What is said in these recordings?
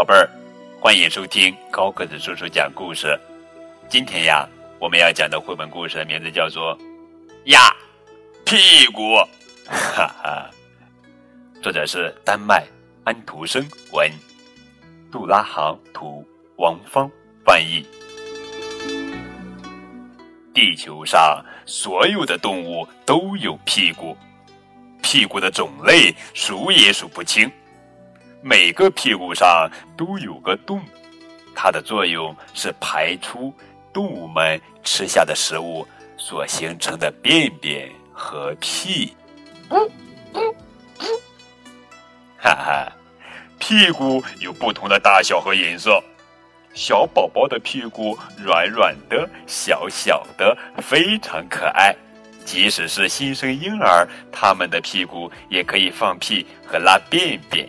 宝贝儿，欢迎收听高个子叔叔讲故事。今天呀，我们要讲的绘本故事的名字叫做《呀屁股》，哈哈。作者是丹麦安徒生文，杜拉行图，王芳翻译。地球上所有的动物都有屁股，屁股的种类数也数不清。每个屁股上都有个洞，它的作用是排出动物们吃下的食物所形成的便便和屁。哈哈，屁股有不同的大小和颜色。小宝宝的屁股软软的、小小的，非常可爱。即使是新生婴儿，他们的屁股也可以放屁和拉便便。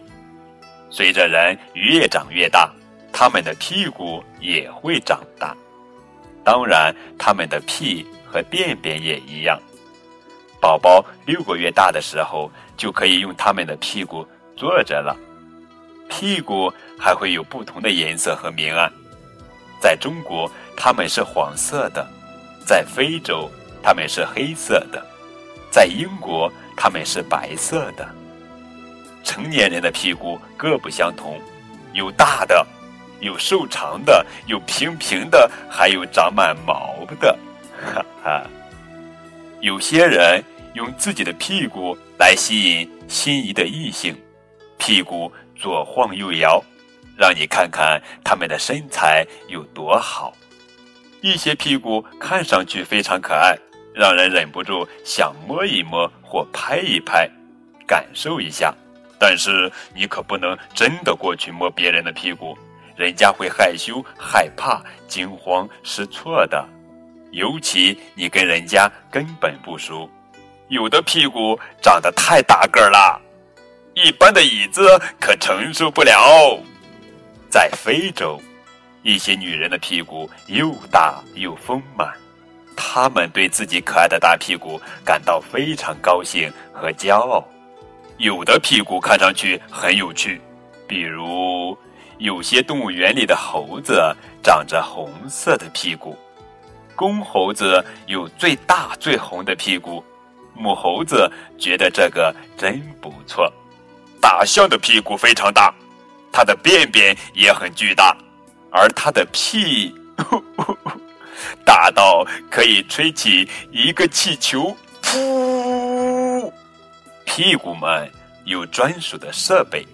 随着人越长越大，他们的屁股也会长大，当然，他们的屁和便便也一样。宝宝六个月大的时候，就可以用他们的屁股坐着了。屁股还会有不同的颜色和明暗，在中国，它们是黄色的；在非洲，它们是黑色的；在英国，它们是白色的。成年人的屁股各不相同，有大的，有瘦长的，有平平的，还有长满毛的。哈哈，有些人用自己的屁股来吸引心仪的异性，屁股左晃右摇，让你看看他们的身材有多好。一些屁股看上去非常可爱，让人忍不住想摸一摸或拍一拍，感受一下。但是你可不能真的过去摸别人的屁股，人家会害羞、害怕、惊慌失措的。尤其你跟人家根本不熟，有的屁股长得太大个儿了，一般的椅子可承受不了。在非洲，一些女人的屁股又大又丰满，她们对自己可爱的大屁股感到非常高兴和骄傲。有的屁股看上去很有趣，比如有些动物园里的猴子长着红色的屁股，公猴子有最大最红的屁股，母猴子觉得这个真不错。大象的屁股非常大，它的便便也很巨大，而它的屁大到可以吹起一个气球，噗。屁股们有专属的设备，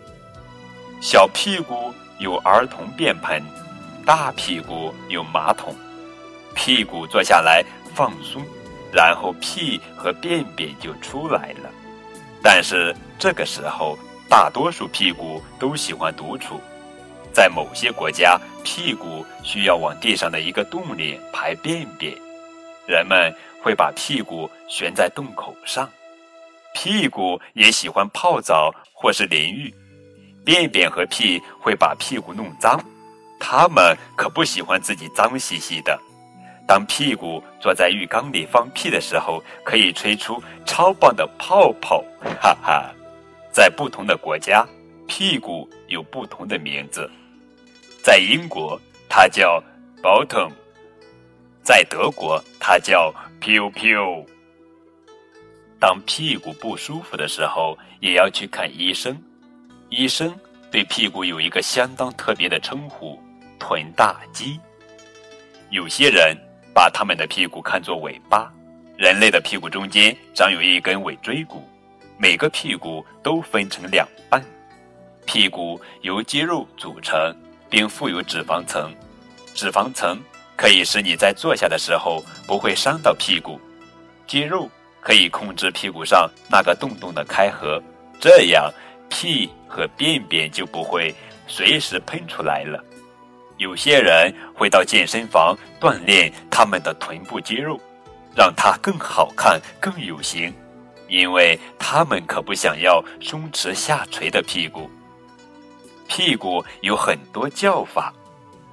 小屁股有儿童便盆，大屁股有马桶。屁股坐下来放松，然后屁和便便就出来了。但是这个时候，大多数屁股都喜欢独处。在某些国家，屁股需要往地上的一个洞里排便便，人们会把屁股悬在洞口上。屁股也喜欢泡澡或是淋浴，便便和屁会把屁股弄脏，它们可不喜欢自己脏兮兮的。当屁股坐在浴缸里放屁的时候，可以吹出超棒的泡泡，哈哈！在不同的国家，屁股有不同的名字。在英国，它叫 bottom；在德国，它叫 piu piu。当屁股不舒服的时候，也要去看医生。医生对屁股有一个相当特别的称呼——臀大肌。有些人把他们的屁股看作尾巴。人类的屁股中间长有一根尾椎骨，每个屁股都分成两半。屁股由肌肉组成，并附有脂肪层。脂肪层可以使你在坐下的时候不会伤到屁股。肌肉。可以控制屁股上那个洞洞的开合，这样屁和便便就不会随时喷出来了。有些人会到健身房锻炼他们的臀部肌肉，让它更好看、更有型，因为他们可不想要松弛下垂的屁股。屁股有很多叫法，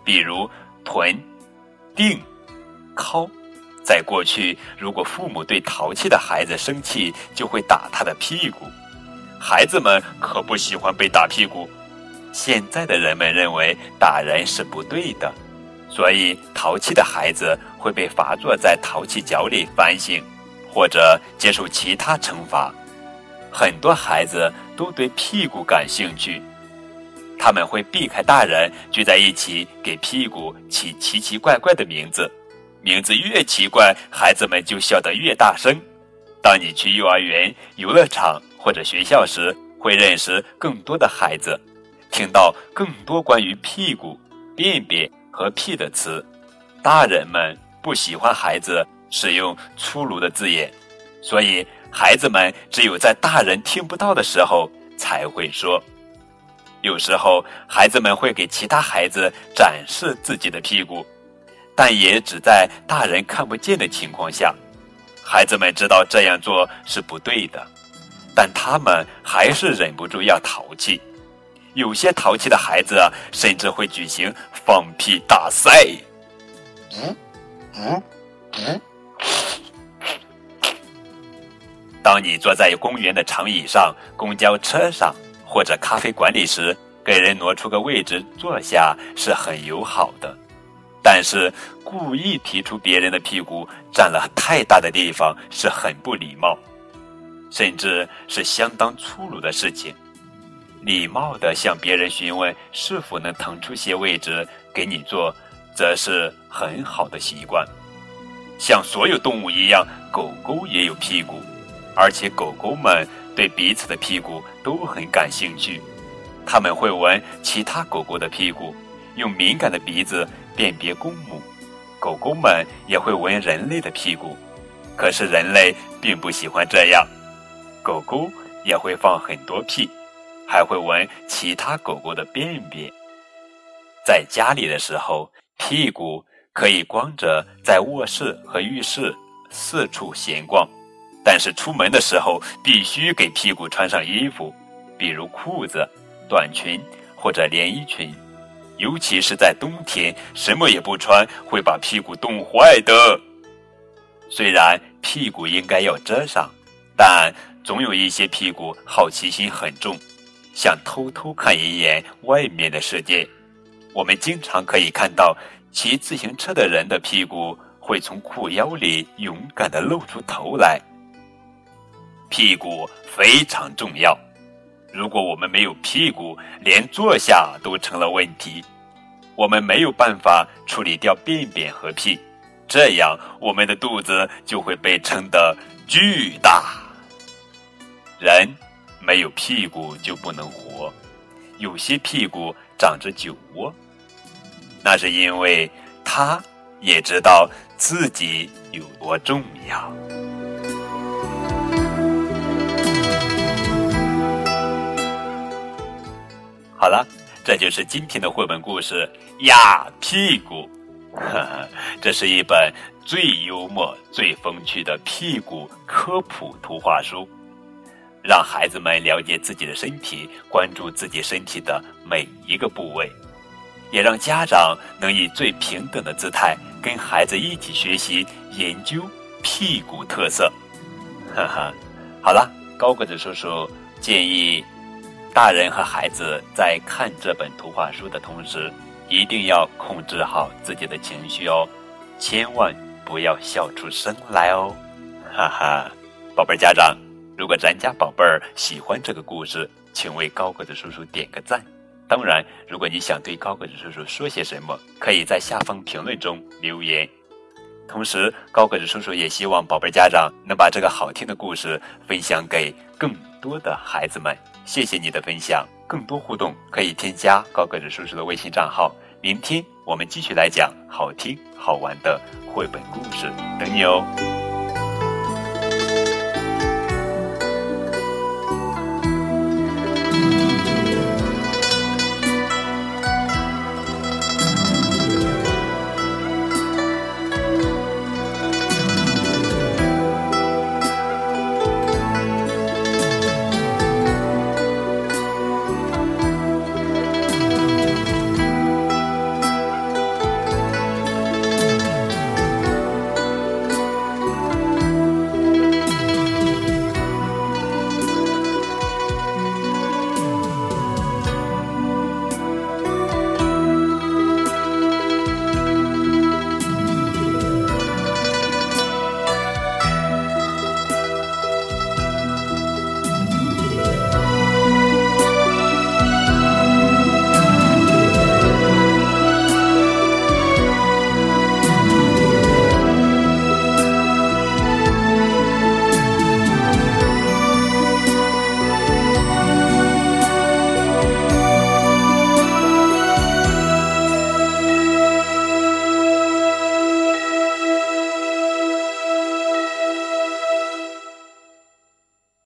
比如臀、腚、尻。在过去，如果父母对淘气的孩子生气，就会打他的屁股。孩子们可不喜欢被打屁股。现在的人们认为打人是不对的，所以淘气的孩子会被罚坐在淘气角里反省，或者接受其他惩罚。很多孩子都对屁股感兴趣，他们会避开大人聚在一起，给屁股起奇奇怪怪的名字。名字越奇怪，孩子们就笑得越大声。当你去幼儿园、游乐场或者学校时，会认识更多的孩子。听到更多关于屁股、便便和屁的词，大人们不喜欢孩子使用粗鲁的字眼，所以孩子们只有在大人听不到的时候才会说。有时候，孩子们会给其他孩子展示自己的屁股，但也只在大人看不见的情况下。孩子们知道这样做是不对的，但他们还是忍不住要淘气。有些淘气的孩子，甚至会举行放屁大赛。嗯嗯嗯。当你坐在公园的长椅上、公交车上或者咖啡馆里时，给人挪出个位置坐下是很友好的。但是，故意提出别人的屁股占了太大的地方是很不礼貌，甚至是相当粗鲁的事情。礼貌地向别人询问是否能腾出些位置给你坐，则是很好的习惯。像所有动物一样，狗狗也有屁股，而且狗狗们对彼此的屁股都很感兴趣。他们会闻其他狗狗的屁股，用敏感的鼻子辨别公母。狗狗们也会闻人类的屁股，可是人类并不喜欢这样。狗狗也会放很多屁。还会闻其他狗狗的便便。在家里的时候，屁股可以光着在卧室和浴室四处闲逛，但是出门的时候必须给屁股穿上衣服，比如裤子、短裙或者连衣裙。尤其是在冬天，什么也不穿会把屁股冻坏的。虽然屁股应该要遮上，但总有一些屁股好奇心很重。想偷偷看一眼外面的世界，我们经常可以看到骑自行车的人的屁股会从裤腰里勇敢地露出头来。屁股非常重要，如果我们没有屁股，连坐下都成了问题。我们没有办法处理掉便便和屁，这样我们的肚子就会被撑得巨大。人。没有屁股就不能活，有些屁股长着酒窝，那是因为他也知道自己有多重要。好了，这就是今天的绘本故事《压屁股》。这是一本最幽默、最风趣的屁股科普图画书。让孩子们了解自己的身体，关注自己身体的每一个部位，也让家长能以最平等的姿态跟孩子一起学习研究屁股特色。哈哈，好了，高个子叔叔建议大人和孩子在看这本图画书的同时，一定要控制好自己的情绪哦，千万不要笑出声来哦。哈哈，宝贝儿家长。如果咱家宝贝儿喜欢这个故事，请为高个子叔叔点个赞。当然，如果你想对高个子叔叔说些什么，可以在下方评论中留言。同时，高个子叔叔也希望宝贝儿家长能把这个好听的故事分享给更多的孩子们。谢谢你的分享，更多互动可以添加高个子叔叔的微信账号。明天我们继续来讲好听好玩的绘本故事，等你哦。